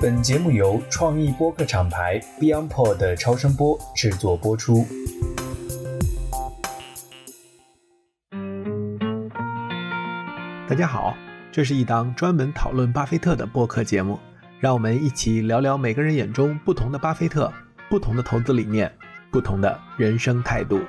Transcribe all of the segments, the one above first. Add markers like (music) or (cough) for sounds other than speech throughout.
本节目由创意播客厂牌 BeyondPod 的超声波制作播出。大家好，这是一档专门讨论巴菲特的播客节目，让我们一起聊聊每个人眼中不同的巴菲特、不同的投资理念、不同的人生态度。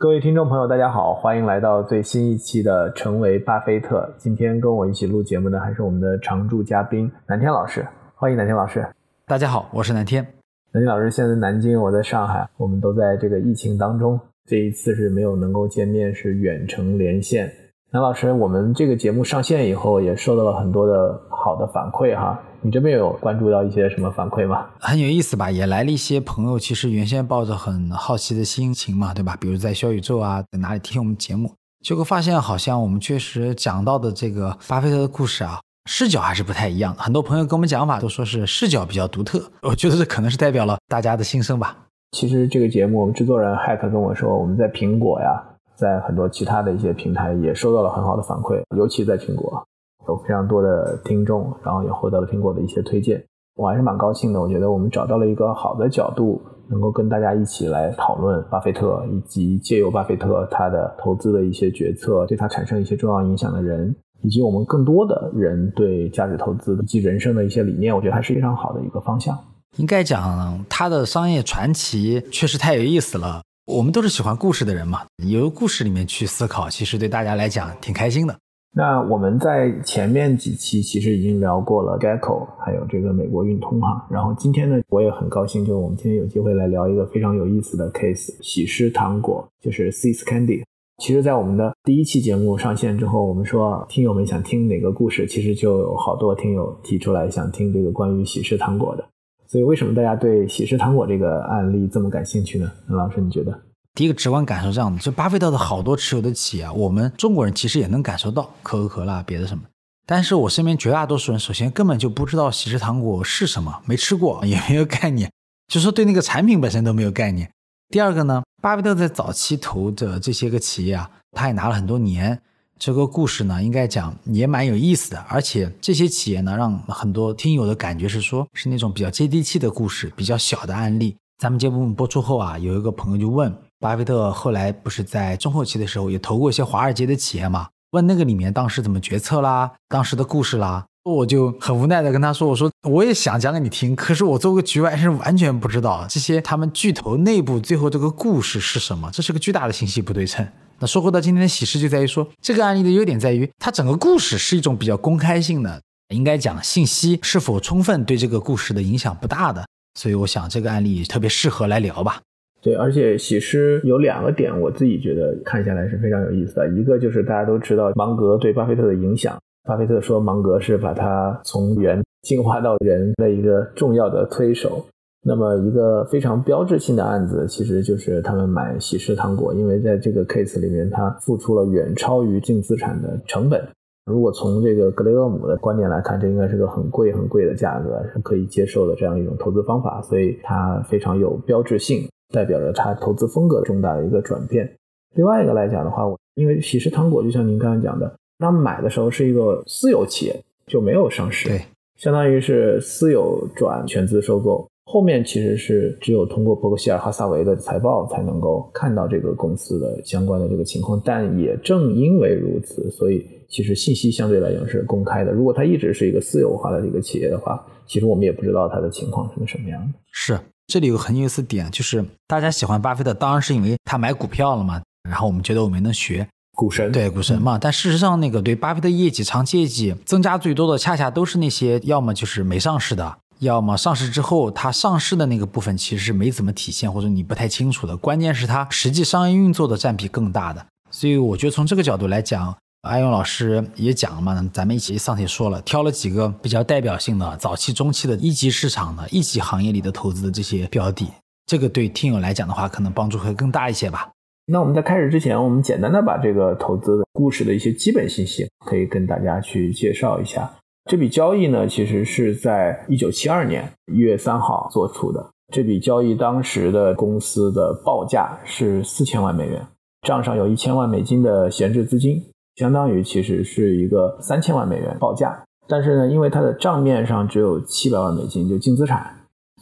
各位听众朋友，大家好，欢迎来到最新一期的《成为巴菲特》。今天跟我一起录节目的还是我们的常驻嘉宾南天老师，欢迎南天老师。大家好，我是南天。南天老师现在南京，我在上海，我们都在这个疫情当中，这一次是没有能够见面，是远程连线。南老师，我们这个节目上线以后，也受到了很多的好的反馈哈。你这边有关注到一些什么反馈吗？很有意思吧，也来了一些朋友，其实原先抱着很好奇的心情嘛，对吧？比如在小宇宙啊，在哪里听我们节目，结果发现好像我们确实讲到的这个巴菲特的故事啊，视角还是不太一样。很多朋友跟我们讲法都说是视角比较独特，我觉得这可能是代表了大家的心声吧。其实这个节目，我们制作人 Hack 跟我说，我们在苹果呀，在很多其他的一些平台也收到了很好的反馈，尤其在苹果。有非常多的听众，然后也获得了苹果的一些推荐，我还是蛮高兴的。我觉得我们找到了一个好的角度，能够跟大家一起来讨论巴菲特，以及借由巴菲特他的投资的一些决策对他产生一些重要影响的人，以及我们更多的人对价值投资以及人生的一些理念，我觉得还是非常好的一个方向。应该讲他的商业传奇确实太有意思了。我们都是喜欢故事的人嘛，由故事里面去思考，其实对大家来讲挺开心的。那我们在前面几期其实已经聊过了 Gecko，还有这个美国运通哈。然后今天呢，我也很高兴，就我们今天有机会来聊一个非常有意思的 case—— 喜诗糖果，就是 s e s Candy。其实，在我们的第一期节目上线之后，我们说听友们想听哪个故事，其实就有好多听友提出来想听这个关于喜诗糖果的。所以，为什么大家对喜诗糖果这个案例这么感兴趣呢？任老师，你觉得？第一个直观感受这样的，就巴菲特的好多持有的企业啊，我们中国人其实也能感受到可口可乐、别的什么。但是我身边绝大多数人，首先根本就不知道喜事糖果是什么，没吃过，(laughs) 也没有概念，就说对那个产品本身都没有概念。第二个呢，巴菲特在早期投的这些个企业啊，他也拿了很多年。这个故事呢，应该讲也蛮有意思的，而且这些企业呢，让很多听友的感觉是说，是那种比较接地气的故事，比较小的案例。咱们节目播出后啊，有一个朋友就问。巴菲特后来不是在中后期的时候也投过一些华尔街的企业嘛？问那个里面当时怎么决策啦，当时的故事啦，我就很无奈的跟他说：“我说我也想讲给你听，可是我作为局外人完全不知道这些他们巨头内部最后这个故事是什么，这是个巨大的信息不对称。”那说回到今天的喜事，就在于说这个案例的优点在于它整个故事是一种比较公开性的，应该讲信息是否充分对这个故事的影响不大的，所以我想这个案例特别适合来聊吧。对，而且喜诗有两个点，我自己觉得看下来是非常有意思的。一个就是大家都知道芒格对巴菲特的影响，巴菲特说芒格是把他从猿进化到人的一个重要的推手。那么一个非常标志性的案子，其实就是他们买喜诗糖果，因为在这个 case 里面，他付出了远超于净资产的成本。如果从这个格雷厄姆的观点来看，这应该是个很贵很贵的价格，是可以接受的这样一种投资方法，所以它非常有标志性。代表着他投资风格重大的一个转变。另外一个来讲的话，我因为喜事糖果就像您刚才讲的，他们买的时候是一个私有企业，就没有上市，对，相当于是私有转全资收购。后面其实是只有通过伯克希尔哈萨维的财报才能够看到这个公司的相关的这个情况。但也正因为如此，所以其实信息相对来讲是公开的。如果它一直是一个私有化的一个企业的话，其实我们也不知道它的情况是个什么样的。是。这里有个很有意思点，就是大家喜欢巴菲特，当然是因为他买股票了嘛。然后我们觉得我们能学股神，对股神嘛。但事实上，那个对巴菲特业绩、长期业绩增加最多的，恰恰都是那些要么就是没上市的，要么上市之后它上市的那个部分其实是没怎么体现，或者你不太清楚的。关键是它实际商业运作的占比更大的。所以我觉得从这个角度来讲。阿勇老师也讲了嘛，咱们一起上去说了，挑了几个比较代表性的早期、中期的一级市场的一级行业里的投资的这些标的，这个对听友来讲的话，可能帮助会更大一些吧。那我们在开始之前，我们简单的把这个投资的故事的一些基本信息，可以跟大家去介绍一下。这笔交易呢，其实是在一九七二年一月三号做出的。这笔交易当时的公司的报价是四千万美元，账上有一千万美金的闲置资金。相当于其实是一个三千万美元报价，但是呢，因为它的账面上只有七百万美金，就净资产，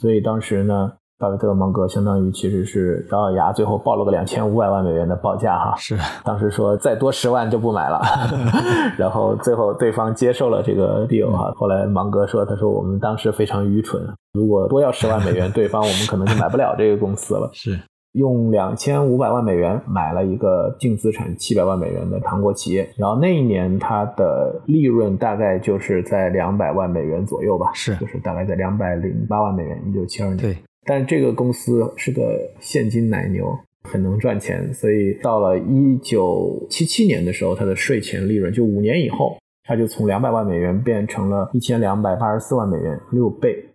所以当时呢，巴菲特、芒格相当于其实是咬咬牙，最后报了个两千五百万美元的报价哈。是，当时说再多十万就不买了，(laughs) 然后最后对方接受了这个 deal 哈。后来芒格说，他说我们当时非常愚蠢，如果多要十万美元，(laughs) 对方我们可能就买不了这个公司了。是。用两千五百万美元买了一个净资产七百万美元的糖果企业，然后那一年它的利润大概就是在两百万美元左右吧，是，就是大概在两百零八万美元，一九七二年。对，但这个公司是个现金奶牛，很能赚钱，所以到了一九七七年的时候，它的税前利润就五年以后，它就从两百万美元变成了一千两百八十四万美元，六倍。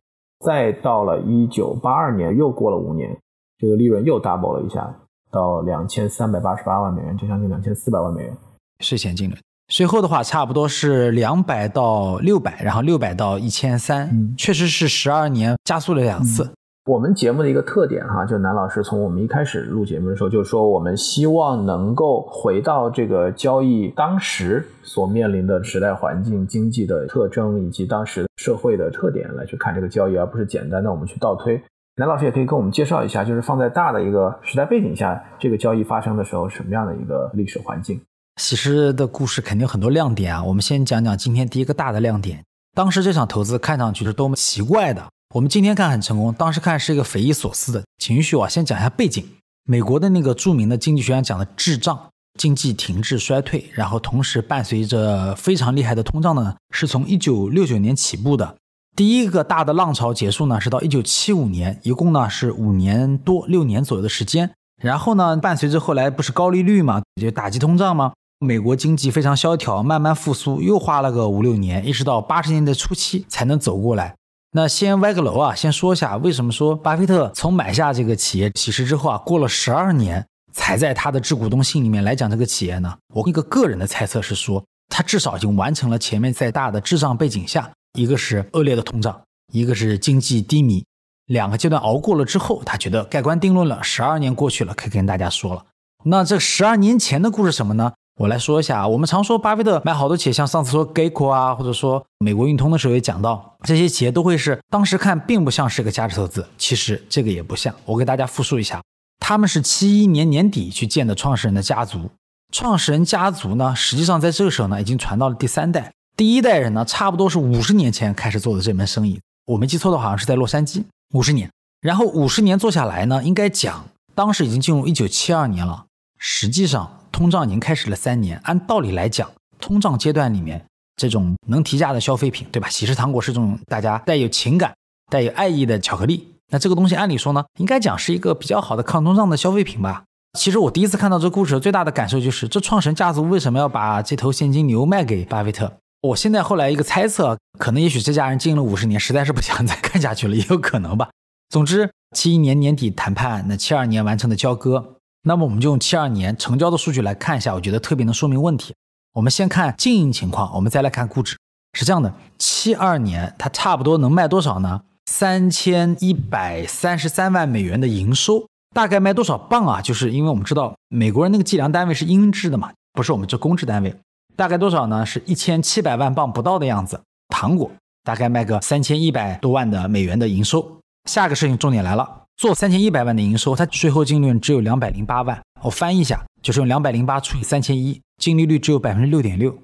再到了一九八二年，又过了五年。这个利润又 double 了一下，到两千三百八十八万美元，就将近两千四百万美元。税前净利，税后的话差不多是两百到六百，然后六百到一千三，确实是十二年加速了两次。我们节目的一个特点哈，就南老师从我们一开始录节目的时候就说，我们希望能够回到这个交易当时所面临的时代环境、经济的特征以及当时社会的特点来去看这个交易，而不是简单的我们去倒推。南老师也可以跟我们介绍一下，就是放在大的一个时代背景下，这个交易发生的时候，什么样的一个历史环境？喜诗的故事肯定很多亮点啊。我们先讲讲今天第一个大的亮点。当时这场投资看上去是多么奇怪的，我们今天看很成功，当时看是一个匪夷所思的。请许我先讲一下背景。美国的那个著名的经济学家讲的滞胀，经济停滞衰退，然后同时伴随着非常厉害的通胀呢，是从一九六九年起步的。第一个大的浪潮结束呢，是到一九七五年，一共呢是五年多六年左右的时间。然后呢，伴随着后来不是高利率嘛，就打击通胀嘛，美国经济非常萧条，慢慢复苏，又花了个五六年，一直到八十年代初期才能走过来。那先歪个楼啊，先说一下为什么说巴菲特从买下这个企业起始之后啊，过了十二年才在他的致股东信里面来讲这个企业呢？我一个个人的猜测是说，他至少已经完成了前面在大的滞胀背景下。一个是恶劣的通胀，一个是经济低迷，两个阶段熬过了之后，他觉得盖棺定论了。十二年过去了，可以跟大家说了。那这十二年前的故事什么呢？我来说一下啊。我们常说巴菲特买好多企业，像上次说 Geco 啊，或者说美国运通的时候也讲到，这些企业都会是当时看并不像是个价值投资。其实这个也不像。我给大家复述一下，他们是七一年年底去建的创始人的家族，创始人家族呢，实际上在这个时候呢，已经传到了第三代。第一代人呢，差不多是五十年前开始做的这门生意，我没记错的话，好像是在洛杉矶五十年。然后五十年做下来呢，应该讲当时已经进入一九七二年了。实际上通胀已经开始了三年。按道理来讲，通胀阶段里面这种能提价的消费品，对吧？喜事糖果是这种大家带有情感、带有爱意的巧克力。那这个东西按理说呢，应该讲是一个比较好的抗通胀的消费品吧？其实我第一次看到这故事最大的感受就是，这创始人家族为什么要把这头现金牛卖给巴菲特？我现在后来一个猜测，可能也许这家人经营了五十年，实在是不想再看下去了，也有可能吧。总之，七一年年底谈判，那七二年完成的交割，那么我们就用七二年成交的数据来看一下，我觉得特别能说明问题。我们先看经营情况，我们再来看估值。是这样的，七二年它差不多能卖多少呢？三千一百三十三万美元的营收，大概卖多少磅啊？就是因为我们知道美国人那个计量单位是英制的嘛，不是我们这公制单位。大概多少呢？是一千七百万磅不到的样子。糖果大概卖个三千一百多万的美元的营收。下个事情重点来了，做三千一百万的营收，它税后净利润只有两百零八万。我翻译一下，就是用两百零八除以三千一，净利率只有百分之六点六。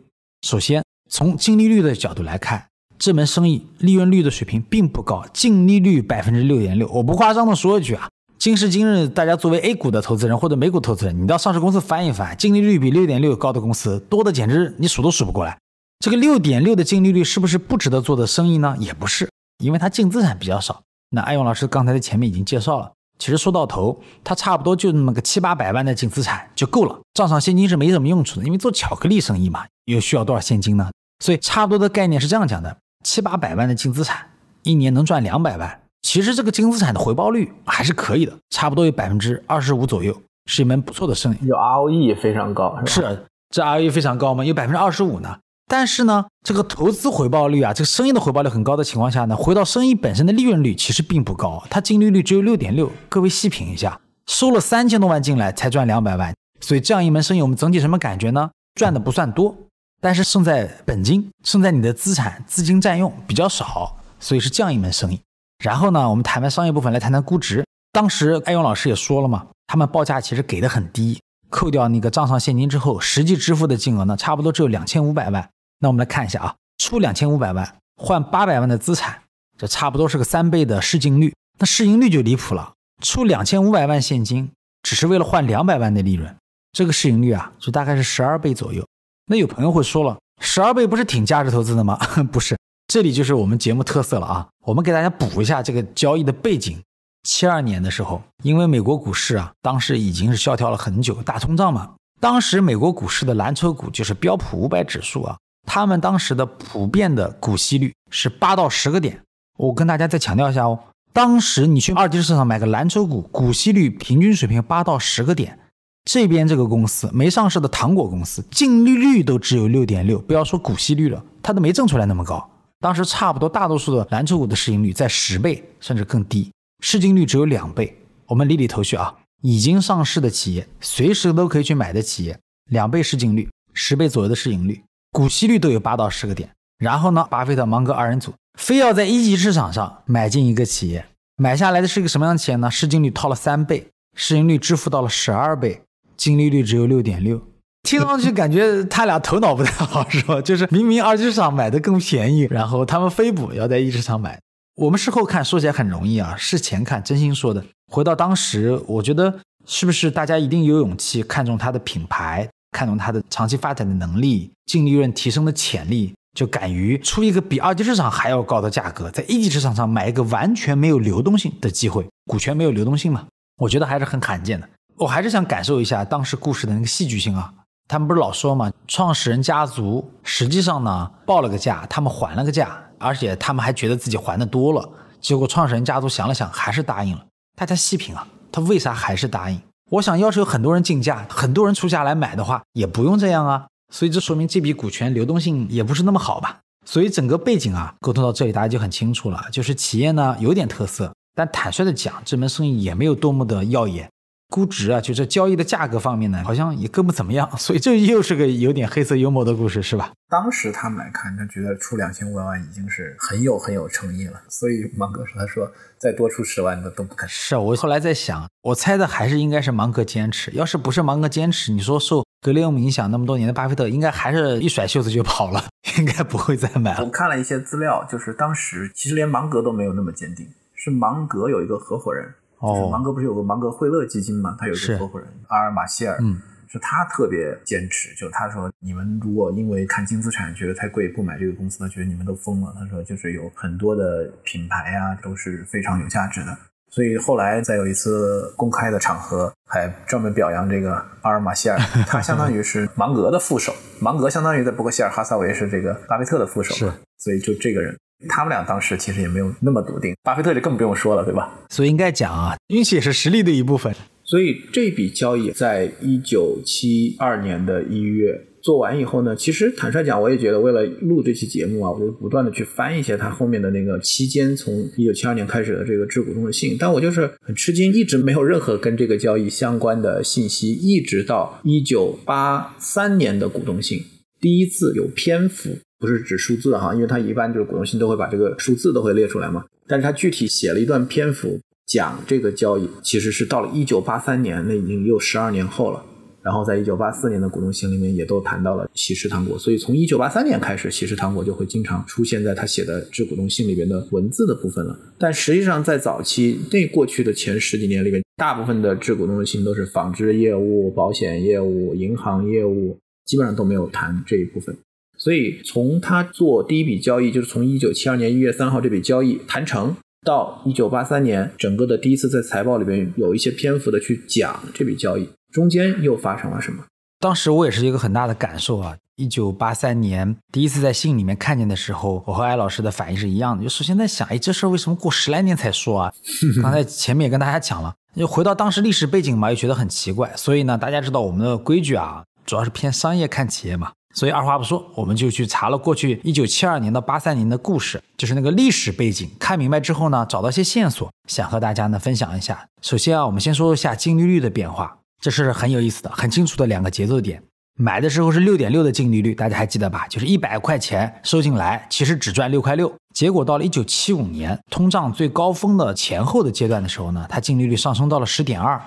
首先从净利率的角度来看，这门生意利润率的水平并不高，净利率百分之六点六。我不夸张的说一句啊。今时今日，大家作为 A 股的投资人或者美股投资人，你到上市公司翻一翻，净利率比六点六高的公司多的简直你数都数不过来。这个六点六的净利率是不是不值得做的生意呢？也不是，因为它净资产比较少。那艾勇老师刚才在前面已经介绍了，其实说到头，它差不多就那么个七八百万的净资产就够了，账上现金是没什么用处的，因为做巧克力生意嘛，又需要多少现金呢？所以差不多的概念是这样讲的：七八百万的净资产，一年能赚两百万。其实这个净资产的回报率还是可以的，差不多有百分之二十五左右，是一门不错的生意。有 ROE 非常高，是这 ROE 非常高吗？有百分之二十五呢。但是呢，这个投资回报率啊，这个生意的回报率很高的情况下呢，回到生意本身的利润率其实并不高，它净利率只有六点六。各位细品一下，收了三千多万进来才赚两百万，所以这样一门生意，我们整体什么感觉呢？赚的不算多，但是胜在本金，胜在你的资产资金占用比较少，所以是这样一门生意。然后呢，我们谈完商业部分，来谈谈估值。当时艾勇老师也说了嘛，他们报价其实给的很低，扣掉那个账上现金之后，实际支付的金额呢，差不多只有两千五百万。那我们来看一下啊，出两千五百万换八百万的资产，这差不多是个三倍的市净率。那市盈率就离谱了，出两千五百万现金，只是为了换两百万的利润，这个市盈率啊，就大概是十二倍左右。那有朋友会说了，十二倍不是挺价值投资的吗？(laughs) 不是，这里就是我们节目特色了啊。我们给大家补一下这个交易的背景。七二年的时候，因为美国股市啊，当时已经是萧条了很久，大通胀嘛。当时美国股市的蓝筹股就是标普五百指数啊，他们当时的普遍的股息率是八到十个点。我跟大家再强调一下哦，当时你去二级市场买个蓝筹股，股息率平均水平八到十个点。这边这个公司没上市的糖果公司，净利率都只有六点六，不要说股息率了，它都没挣出来那么高。当时差不多大多数的蓝筹股的市盈率在十倍甚至更低，市净率只有两倍。我们理理头绪啊，已经上市的企业，随时都可以去买的企业，两倍市净率，十倍左右的市盈率，股息率都有八到十个点。然后呢，巴菲特、芒格二人组非要在一级市场上买进一个企业，买下来的是一个什么样的企业呢？市净率套了三倍，市盈率支付到了十二倍。净利率只有六点六，听上去感觉他俩头脑不太好，是吧？就是明明二级市场买的更便宜，然后他们非补要在一级市场买。我们事后看说起来很容易啊，事前看真心说的。回到当时，我觉得是不是大家一定有勇气看中它的品牌，看中它的长期发展的能力、净利润提升的潜力，就敢于出一个比二级市场还要高的价格，在一级市场上买一个完全没有流动性的机会，股权没有流动性嘛？我觉得还是很罕见的。我还是想感受一下当时故事的那个戏剧性啊！他们不是老说嘛，创始人家族实际上呢报了个价，他们还了个价，而且他们还觉得自己还的多了。结果创始人家族想了想，还是答应了。大家细品啊，他为啥还是答应？我想要是有很多人竞价，很多人出价来买的话，也不用这样啊。所以这说明这笔股权流动性也不是那么好吧？所以整个背景啊，沟通到这里大家就很清楚了，就是企业呢有点特色，但坦率的讲，这门生意也没有多么的耀眼。估值啊，就这交易的价格方面呢，好像也更不怎么样，(laughs) 所以这又是个有点黑色幽默的故事，是吧？当时他们来看，他觉得出两千五百万已经是很有很有诚意了，所以芒格说：“他说再多出十万的都不肯。”是啊我后来在想，我猜的还是应该是芒格坚持，要是不是芒格坚持，你说受格雷厄姆影响那么多年的巴菲特，应该还是一甩袖子就跑了，(laughs) 应该不会再买了。我看了一些资料，就是当时其实连芒格都没有那么坚定，是芒格有一个合伙人。就是芒格不是有个芒格惠勒基金嘛？他有一个合伙人阿尔马歇尔，嗯，是他特别坚持。就他说，你们如果因为看净资产觉得太贵不买这个公司，他觉得你们都疯了。他说，就是有很多的品牌啊都是非常有价值的。所以后来在有一次公开的场合，还专门表扬这个阿尔马歇尔，他相当于是芒格的副手。芒格相当于在伯克希尔哈撒韦是这个巴菲特的副手，是，所以就这个人。他们俩当时其实也没有那么笃定，巴菲特就更不用说了，对吧？所以应该讲啊，运气也是实力的一部分。所以这笔交易在一九七二年的一月做完以后呢，其实坦率讲，我也觉得为了录这期节目啊，我就不断的去翻一些他后面的那个期间从一九七二年开始的这个致股东的信，但我就是很吃惊，一直没有任何跟这个交易相关的信息，一直到一九八三年的股东信第一次有篇幅。不是指数字哈，因为它一般就是股东信都会把这个数字都会列出来嘛。但是他具体写了一段篇幅讲这个交易，其实是到了一九八三年，那已经又十二年后了。然后在一九八四年的股东信里面也都谈到了喜事糖果，所以从一九八三年开始，喜事糖果就会经常出现在他写的致股东信里边的文字的部分了。但实际上在早期那过去的前十几年里面，大部分的致股东信都是纺织业务、保险业务、银行业务，基本上都没有谈这一部分。所以从他做第一笔交易，就是从一九七二年一月三号这笔交易谈成，到一九八三年整个的第一次在财报里边有一些篇幅的去讲这笔交易，中间又发生了什么？当时我也是一个很大的感受啊！一九八三年第一次在信里面看见的时候，我和艾老师的反应是一样的，就首先在想，哎，这事儿为什么过十来年才说啊？刚才前面也跟大家讲了，就回到当时历史背景嘛，又觉得很奇怪。所以呢，大家知道我们的规矩啊，主要是偏商业看企业嘛。所以二话不说，我们就去查了过去一九七二年到八三年的故事，就是那个历史背景。看明白之后呢，找到一些线索，想和大家呢分享一下。首先啊，我们先说一下净利率的变化，这是很有意思的、很清楚的两个节奏点。买的时候是六点六的净利率，大家还记得吧？就是一百块钱收进来，其实只赚六块六。结果到了一九七五年通胀最高峰的前后的阶段的时候呢，它净利率上升到了十点二。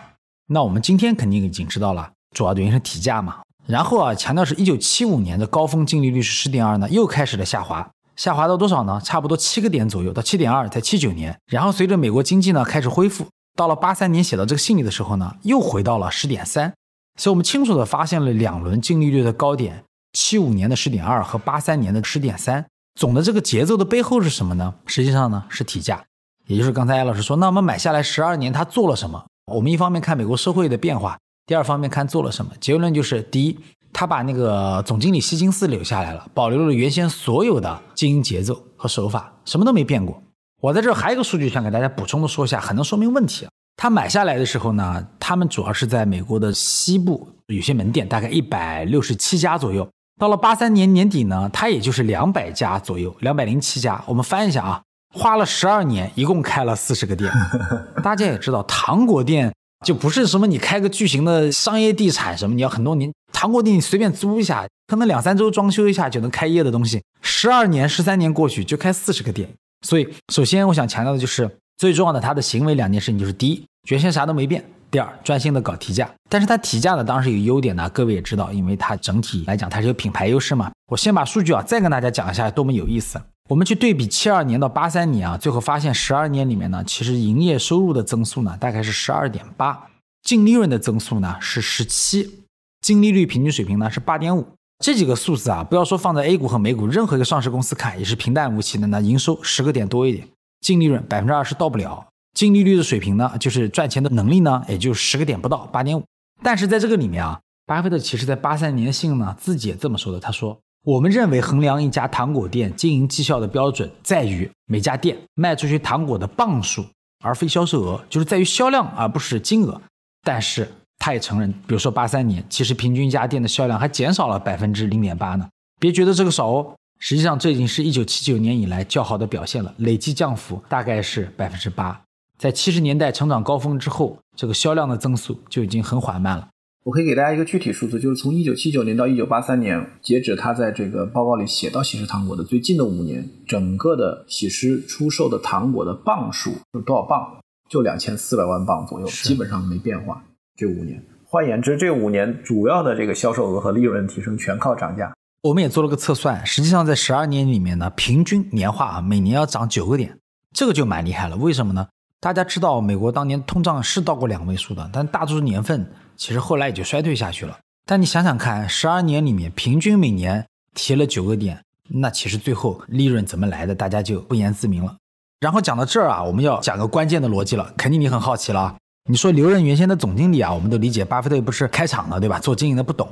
那我们今天肯定已经知道了，主要原因是提价嘛。然后啊，强调是一九七五年的高峰净利率是十点二呢，又开始了下滑，下滑到多少呢？差不多七个点左右，到七点二，在七九年。然后随着美国经济呢开始恢复，到了八三年写到这个信里的时候呢，又回到了十点三。所以我们清楚的发现了两轮净利率的高点，七五年的十点二和八三年的十点三。总的这个节奏的背后是什么呢？实际上呢是提价，也就是刚才艾老师说，那我们买下来十二年，他做了什么？我们一方面看美国社会的变化，第二方面看做了什么。结论就是：第一，他把那个总经理希金斯留下来了，保留了原先所有的经营节奏和手法，什么都没变过。我在这还有一个数据想给大家补充的说一下，很能说明问题啊。他买下来的时候呢，他们主要是在美国的西部有些门店，大概一百六十七家左右。到了八三年年底呢，他也就是两百家左右，两百零七家。我们翻一下啊。花了十二年，一共开了四十个店。(laughs) 大家也知道，糖果店就不是什么你开个巨型的商业地产什么，你要很多年。糖果店你随便租一下，可能两三周装修一下就能开业的东西。十二年、十三年过去就开四十个店。所以，首先我想强调的就是最重要的，他的行为两件事情就是：第一，原先啥都没变；第二，专心的搞提价。但是他提价呢，当然是有优点的，各位也知道，因为它整体来讲它是有品牌优势嘛。我先把数据啊再跟大家讲一下，多么有意思。我们去对比七二年到八三年啊，最后发现十二年里面呢，其实营业收入的增速呢大概是十二点八，净利润的增速呢是十七，净利率平均水平呢是八点五。这几个数字啊，不要说放在 A 股和美股，任何一个上市公司看也是平淡无奇的。那营收十个点多一点，净利润百分之二十到不了，净利率的水平呢，就是赚钱的能力呢，也就十个点不到，八点五。但是在这个里面啊，巴菲特其实在八三年信呢自己也这么说的，他说。我们认为衡量一家糖果店经营绩效的标准在于每家店卖出去糖果的磅数，而非销售额，就是在于销量而不是金额。但是他也承认，比如说八三年，其实平均一家店的销量还减少了百分之零点八呢。别觉得这个少哦，实际上这已经是一九七九年以来较好的表现了，累计降幅大概是百分之八。在七十年代成长高峰之后，这个销量的增速就已经很缓慢了。我可以给大家一个具体数字，就是从一九七九年到一九八三年，截止他在这个报告里写到喜事糖果的最近的五年，整个的喜事出售的糖果的磅数有多少磅？就两千四百万磅左右，基本上没变化。这五年，换言之，这五年主要的这个销售额和利润提升全靠涨价。我们也做了个测算，实际上在十二年里面呢，平均年化啊，每年要涨九个点，这个就蛮厉害了。为什么呢？大家知道，美国当年通胀是到过两位数的，但大多数年份。其实后来也就衰退下去了。但你想想看，十二年里面平均每年提了九个点，那其实最后利润怎么来的，大家就不言自明了。然后讲到这儿啊，我们要讲个关键的逻辑了，肯定你很好奇了。你说刘润原先的总经理啊，我们都理解，巴菲特不是开厂的，对吧？做经营的不懂，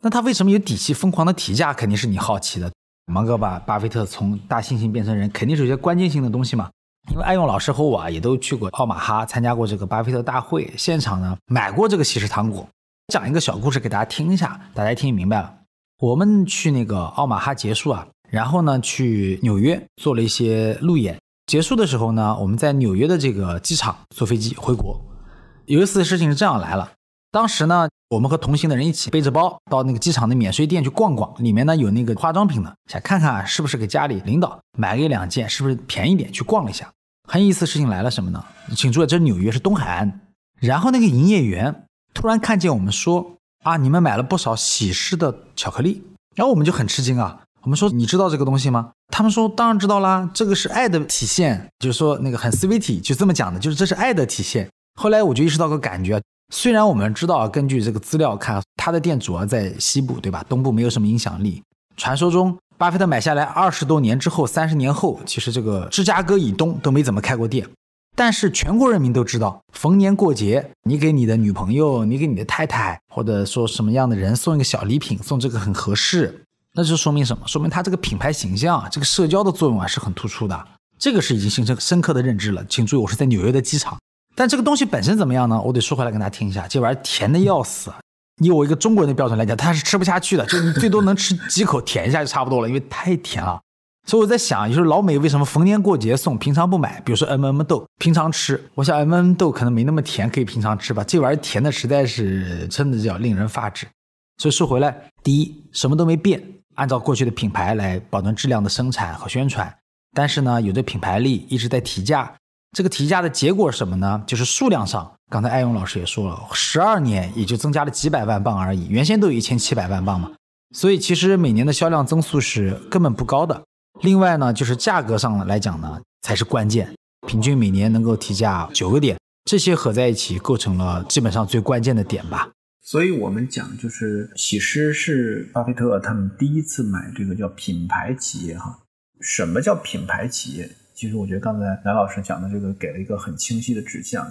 那他为什么有底气疯狂的提价？肯定是你好奇的。芒哥把巴菲特从大猩猩变成人，肯定是有些关键性的东西嘛。因为爱用老师和我啊，也都去过奥马哈参加过这个巴菲特大会，现场呢买过这个喜事糖果。讲一个小故事给大家听一下，大家听明白了。我们去那个奥马哈结束啊，然后呢去纽约做了一些路演。结束的时候呢，我们在纽约的这个机场坐飞机回国。有一次事情是这样来了，当时呢我们和同行的人一起背着包到那个机场的免税店去逛逛，里面呢有那个化妆品的，想看看是不是给家里领导买个一两件，是不是便宜点，去逛了一下。很有意思，事情来了什么呢？请注意，这是纽约，是东海岸。然后那个营业员突然看见我们说：“啊，你们买了不少喜事的巧克力。”然后我们就很吃惊啊。我们说：“你知道这个东西吗？”他们说：“当然知道啦，这个是爱的体现，就是说那个很 sweet，就这么讲的，就是这是爱的体现。”后来我就意识到个感觉，虽然我们知道根据这个资料看，他的店主要在西部，对吧？东部没有什么影响力。传说中。巴菲特买下来二十多年之后，三十年后，其实这个芝加哥以东都没怎么开过店。但是全国人民都知道，逢年过节，你给你的女朋友，你给你的太太，或者说什么样的人送一个小礼品，送这个很合适。那就说明什么？说明他这个品牌形象，这个社交的作用啊是很突出的。这个是已经形成深刻的认知了。请注意，我是在纽约的机场。但这个东西本身怎么样呢？我得说回来跟大家听一下，这玩意儿甜的要死。以我一个中国人的标准来讲，他是吃不下去的，就你最多能吃几口，舔一下就差不多了，因为太甜了。所以我在想，就是老美为什么逢年过节送，平常不买？比如说 M M 豆，平常吃。我想 M M 豆可能没那么甜，可以平常吃吧。这玩意儿甜的实在是真的叫令人发指。所以说回来，第一什么都没变，按照过去的品牌来保证质量的生产和宣传，但是呢，有着品牌力一直在提价。这个提价的结果是什么呢？就是数量上，刚才艾勇老师也说了，十二年也就增加了几百万磅而已，原先都有一千七百万磅嘛，所以其实每年的销量增速是根本不高的。另外呢，就是价格上来讲呢，才是关键，平均每年能够提价九个点，这些合在一起构成了基本上最关键的点吧。所以我们讲，就是喜诗是巴菲特他们第一次买这个叫品牌企业哈。什么叫品牌企业？其实我觉得刚才南老师讲的这个给了一个很清晰的指向。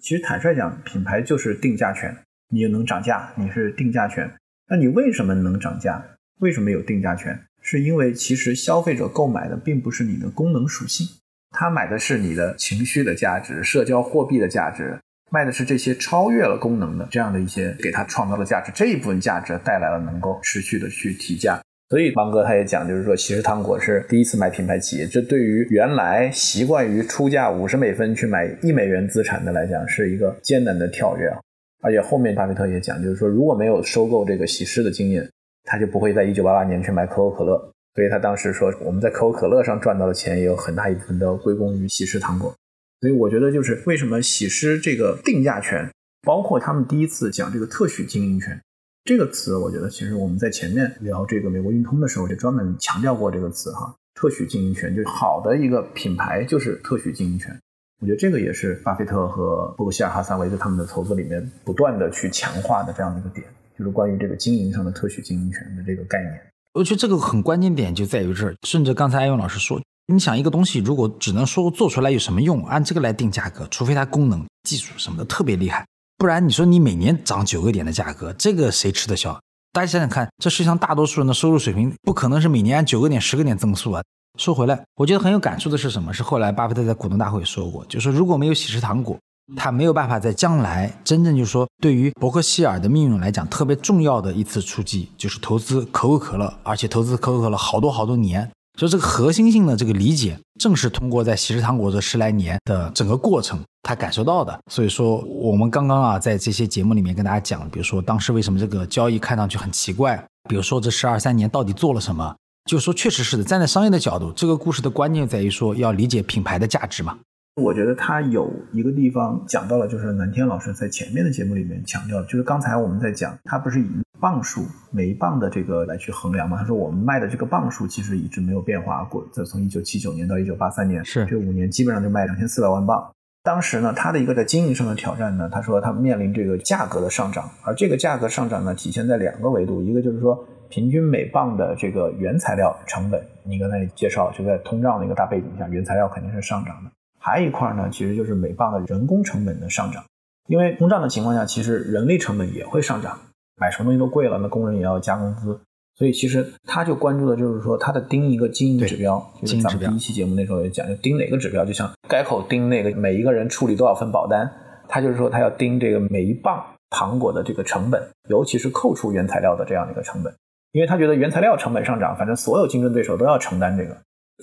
其实坦率讲，品牌就是定价权，你又能涨价，你是定价权。那你为什么能涨价？为什么有定价权？是因为其实消费者购买的并不是你的功能属性，他买的是你的情绪的价值、社交货币的价值，卖的是这些超越了功能的这样的一些给他创造的价值。这一部分价值带来了能够持续的去提价。所以芒哥他也讲，就是说，喜事糖果是第一次买品牌企业，这对于原来习惯于出价五十美分去买一美元资产的来讲，是一个艰难的跳跃啊。而且后面巴菲特也讲，就是说，如果没有收购这个喜事的经验，他就不会在一九八八年去买可口可乐。所以他当时说，我们在可口可乐上赚到的钱也有很大一部分都归功于喜事糖果。所以我觉得，就是为什么喜事这个定价权，包括他们第一次讲这个特许经营权。这个词，我觉得其实我们在前面聊这个美国运通的时候，就专门强调过这个词哈，特许经营权，就好的一个品牌就是特许经营权。我觉得这个也是巴菲特和伯克希尔哈撒韦在他们的投资里面不断的去强化的这样的一个点，就是关于这个经营上的特许经营权的这个概念。我觉得这个很关键点就在于这儿，甚至刚才艾勇老师说，你想一个东西如果只能说做出来有什么用，按这个来定价格，除非它功能、技术什么的特别厉害。不然你说你每年涨九个点的价格，这个谁吃得消？大家想想看，这世界上大多数人的收入水平不可能是每年按九个点、十个点增速啊。说回来，我觉得很有感触的是什么？是后来巴菲特在股东大会说过，就是如果没有喜事糖果，他没有办法在将来真正就是说对于伯克希尔的命运来讲特别重要的一次出击，就是投资可口可乐，而且投资可口可乐好多好多年。就这个核心性的这个理解，正是通过在喜事糖果这十来年的整个过程，他感受到的。所以说，我们刚刚啊，在这些节目里面跟大家讲，比如说当时为什么这个交易看上去很奇怪，比如说这十二三年到底做了什么，就说确实是的，站在商业的角度，这个故事的关键在于说要理解品牌的价值嘛。我觉得他有一个地方讲到了，就是南天老师在前面的节目里面强调，就是刚才我们在讲，他不是以磅数每一磅的这个来去衡量嘛？他说我们卖的这个磅数其实一直没有变化过，这从一九七九年到一九八三年，是这五年基本上就卖两千四百万磅。当时呢，他的一个在经营上的挑战呢，他说他面临这个价格的上涨，而这个价格上涨呢，体现在两个维度，一个就是说平均每磅的这个原材料成本，你刚才介绍就在通胀的一个大背景下，原材料肯定是上涨的。还有一块呢，其实就是每磅的人工成本的上涨，因为通胀的情况下，其实人力成本也会上涨，买什么东西都贵了，那工人也要加工资，所以其实他就关注的就是说，他的盯一个经营指标，就是咱们第一期节目那时候也讲，就盯哪个指标，就像改口盯那个每一个人处理多少份保单，他就是说他要盯这个每一磅糖果的这个成本，尤其是扣除原材料的这样的一个成本，因为他觉得原材料成本上涨，反正所有竞争对手都要承担这个。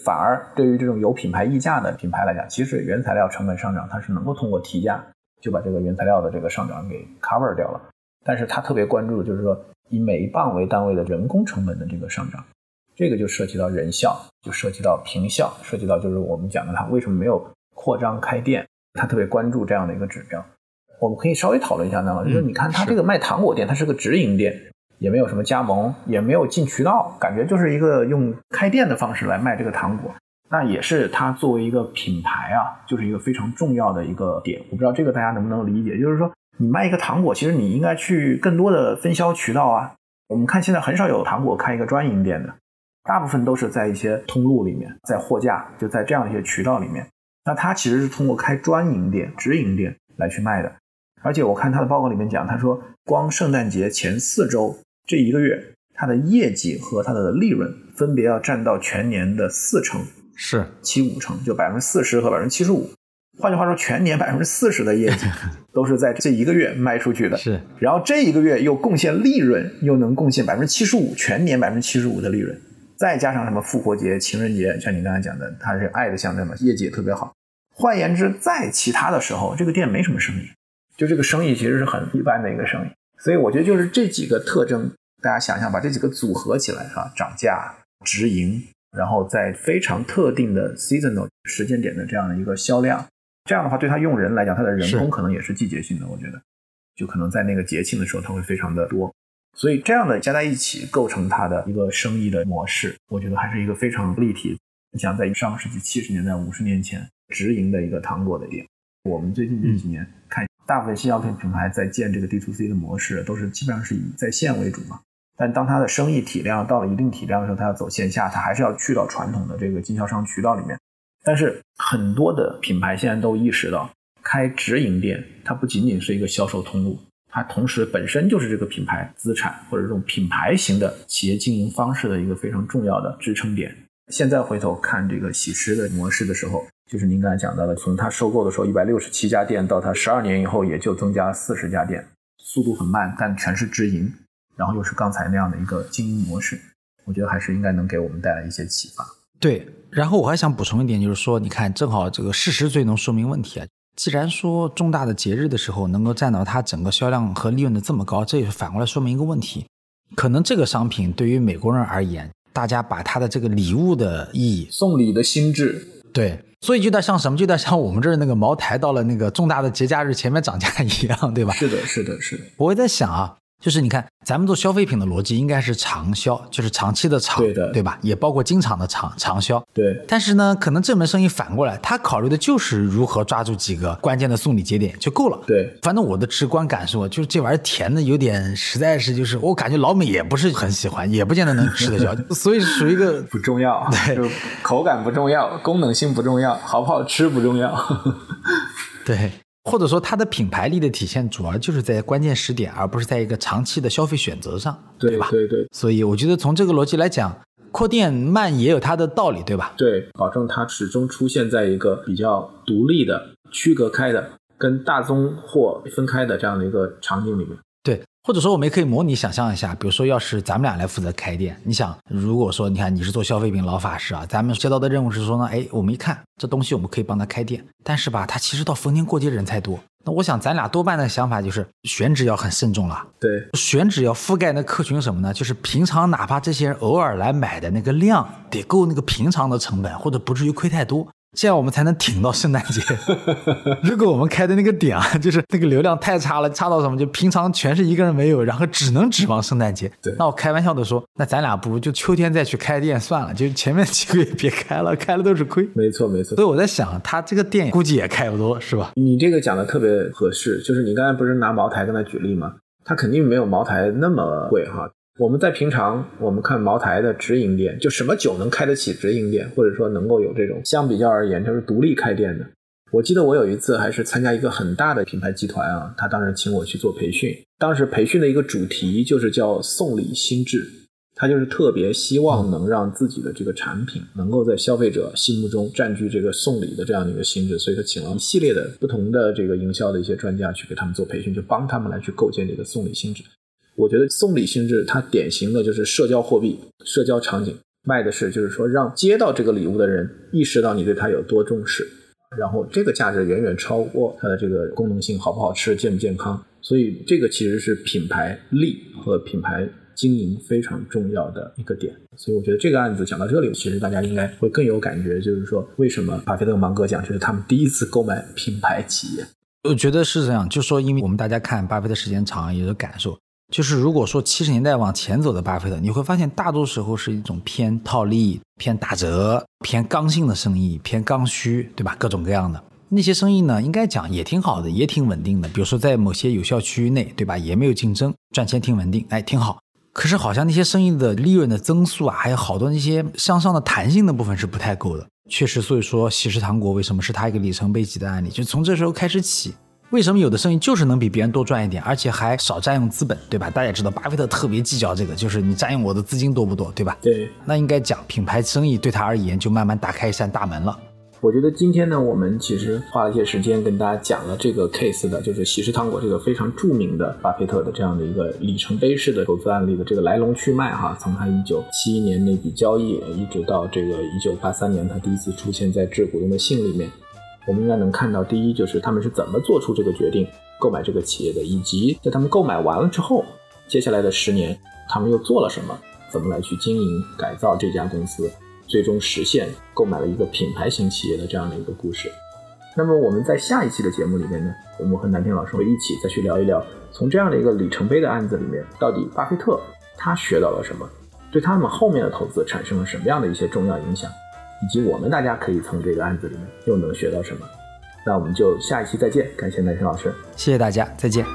反而对于这种有品牌溢价的品牌来讲，其实原材料成本上涨，它是能够通过提价就把这个原材料的这个上涨给 cover 掉了。但是他特别关注的就是说，以每一磅为单位的人工成本的这个上涨，这个就涉及到人效，就涉及到平效，涉及到就是我们讲的他为什么没有扩张开店，他特别关注这样的一个指标。我们可以稍微讨论一下，那么就是你看他这个卖糖果店，它是个直营店。也没有什么加盟，也没有进渠道，感觉就是一个用开店的方式来卖这个糖果。那也是它作为一个品牌啊，就是一个非常重要的一个点。我不知道这个大家能不能理解，就是说你卖一个糖果，其实你应该去更多的分销渠道啊。我们看现在很少有糖果开一个专营店的，大部分都是在一些通路里面，在货架就在这样一些渠道里面。那它其实是通过开专营店、直营店来去卖的。而且我看他的报告里面讲，他说光圣诞节前四周。这一个月，它的业绩和它的利润分别要占到全年的四成，是七五成，就百分之四十和百分之七十五。换句话说，全年百分之四十的业绩 (laughs) 都是在这一个月卖出去的。是，然后这一个月又贡献利润，又能贡献百分之七十五，全年百分之七十五的利润，再加上什么复活节、情人节，像你刚才讲的，它是爱的象征嘛，业绩也特别好。换言之，在其他的时候，这个店没什么生意，就这个生意其实是很一般的一个生意。所以我觉得就是这几个特征。大家想想，把这几个组合起来，是吧？涨价、直营，然后在非常特定的 seasonal 时间点的这样的一个销量，这样的话，对他用人来讲，他的人工可能也是季节性的，我觉得，就可能在那个节庆的时候，他会非常的多。所以这样的加在一起，构成他的一个生意的模式，我觉得还是一个非常立体。你想在上个世纪七十年代、五十年前直营的一个糖果的店，我们最近这几年看，大部分新药品品牌在建这个 D to C 的模式，都是基本上是以在线为主嘛。但当它的生意体量到了一定体量的时候，它要走线下，它还是要去到传统的这个经销商渠道里面。但是很多的品牌现在都意识到，开直营店它不仅仅是一个销售通路。它同时本身就是这个品牌资产或者这种品牌型的企业经营方式的一个非常重要的支撑点。现在回头看这个喜诗的模式的时候，就是您刚才讲到的，从它收购的时候一百六十七家店，到它十二年以后也就增加了四十家店，速度很慢，但全是直营，然后又是刚才那样的一个经营模式，我觉得还是应该能给我们带来一些启发。对，然后我还想补充一点，就是说，你看，正好这个事实最能说明问题啊。既然说重大的节日的时候能够占到它整个销量和利润的这么高，这也反过来说明一个问题，可能这个商品对于美国人而言，大家把它的这个礼物的意义、送礼的心智，对，所以就在像什么，就在像我们这儿那个茅台到了那个重大的节假日前面涨价一样，对吧？是的，是的，是的。我也在想啊。就是你看，咱们做消费品的逻辑应该是长销，就是长期的长，对的，对吧？也包括经常的长长销。对。但是呢，可能这门生意反过来，他考虑的就是如何抓住几个关键的送礼节点就够了。对。反正我的直观感受就是这玩意儿甜的有点，实在是就是我感觉老美也不是很喜欢，也不见得能吃得消，(laughs) 所以属于一个 (laughs) 不重要，对，口感不重要，功能性不重要，好不好吃不重要。(laughs) 对。或者说它的品牌力的体现，主要就是在关键时点，而不是在一个长期的消费选择上，对吧？对对。所以我觉得从这个逻辑来讲，扩店慢也有它的道理，对吧？对，保证它始终出现在一个比较独立的、区隔开的、跟大宗货分开的这样的一个场景里面。对。或者说，我们也可以模拟想象一下，比如说，要是咱们俩来负责开店，你想，如果说，你看你是做消费品老法师啊，咱们接到的任务是说呢，哎，我们一看这东西，我们可以帮他开店，但是吧，他其实到逢年过节人才多，那我想咱俩多半的想法就是选址要很慎重了。对，选址要覆盖那客群什么呢？就是平常哪怕这些人偶尔来买的那个量得够那个平常的成本，或者不至于亏太多。这样我们才能挺到圣诞节。(laughs) 如果我们开的那个点啊，(laughs) 就是那个流量太差了，差到什么，就平常全是一个人没有，然后只能指望圣诞节。对，那我开玩笑的说，那咱俩不如就秋天再去开店算了，就前面几个月别开了，开了都是亏。没错没错。所以我在想，他这个店估计也开不多，是吧？你这个讲的特别合适，就是你刚才不是拿茅台跟他举例吗？他肯定没有茅台那么贵哈。我们在平常，我们看茅台的直营店，就什么酒能开得起直营店，或者说能够有这种相比较而言，就是独立开店的。我记得我有一次还是参加一个很大的品牌集团啊，他当时请我去做培训，当时培训的一个主题就是叫送礼心智，他就是特别希望能让自己的这个产品能够在消费者心目中占据这个送礼的这样的一个心智，所以他请了一系列的不同的这个营销的一些专家去给他们做培训，就帮他们来去构建这个送礼心智。我觉得送礼性质，它典型的就是社交货币、社交场景，卖的是就是说让接到这个礼物的人意识到你对他有多重视，然后这个价值远远超过它的这个功能性好不好吃、健不健康，所以这个其实是品牌力和品牌经营非常重要的一个点。所以我觉得这个案子讲到这里，其实大家应该会更有感觉，就是说为什么巴菲特芒格讲就是他们第一次购买品牌企业？我觉得是这样，就说因为我们大家看巴菲特时间长，也有感受。就是如果说七十年代往前走的巴菲特，你会发现大多时候是一种偏套利、偏打折、偏刚性的生意，偏刚需，对吧？各种各样的那些生意呢，应该讲也挺好的，也挺稳定的。比如说在某些有效区域内，对吧？也没有竞争，赚钱挺稳定，哎，挺好。可是好像那些生意的利润的增速啊，还有好多那些向上的弹性的部分是不太够的。确实，所以说喜事糖果为什么是他一个里程碑级的案例？就从这时候开始起。为什么有的生意就是能比别人多赚一点，而且还少占用资本，对吧？大家也知道，巴菲特特别计较这个，就是你占用我的资金多不多，对吧？对。那应该讲品牌生意对他而言就慢慢打开一扇大门了。我觉得今天呢，我们其实花了一些时间跟大家讲了这个 case 的，就是喜事糖果这个非常著名的巴菲特的这样的一个里程碑式的投资案例的这个来龙去脉哈，从他一九七一年那笔交易，一直到这个一九八三年他第一次出现在致股东的信里面。我们应该能看到，第一就是他们是怎么做出这个决定购买这个企业的，以及在他们购买完了之后，接下来的十年他们又做了什么，怎么来去经营改造这家公司，最终实现购买了一个品牌型企业的这样的一个故事。那么我们在下一期的节目里面呢，我们和南天老师会一起再去聊一聊，从这样的一个里程碑的案子里面，到底巴菲特他学到了什么，对他们后面的投资产生了什么样的一些重要影响，以及我们大家可以从这个案子里面又能学到什么。那我们就下一期再见，感谢南天老师，谢谢大家，再见。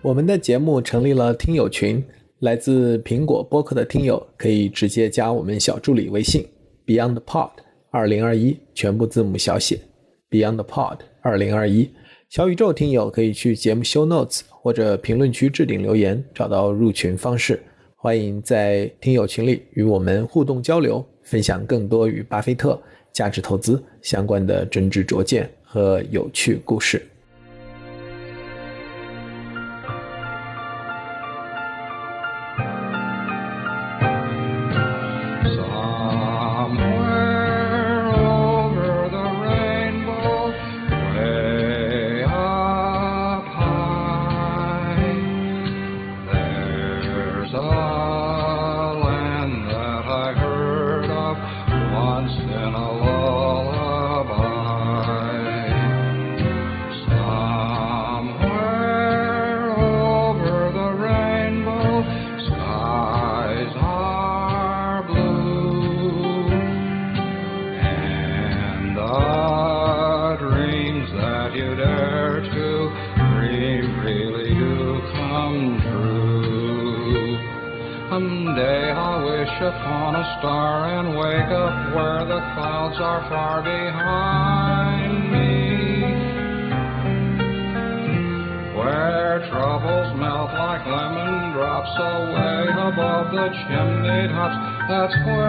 我们的节目成立了听友群，来自苹果播客的听友可以直接加我们小助理微信 BeyondPod 二零二一，全部字母小写 BeyondPod 二零二一。小宇宙听友可以去节目 Show Notes 或者评论区置顶留言，找到入群方式。欢迎在听友群里与我们互动交流，分享更多与巴菲特价值投资相关的真知灼见和有趣故事。much him they'd. That's why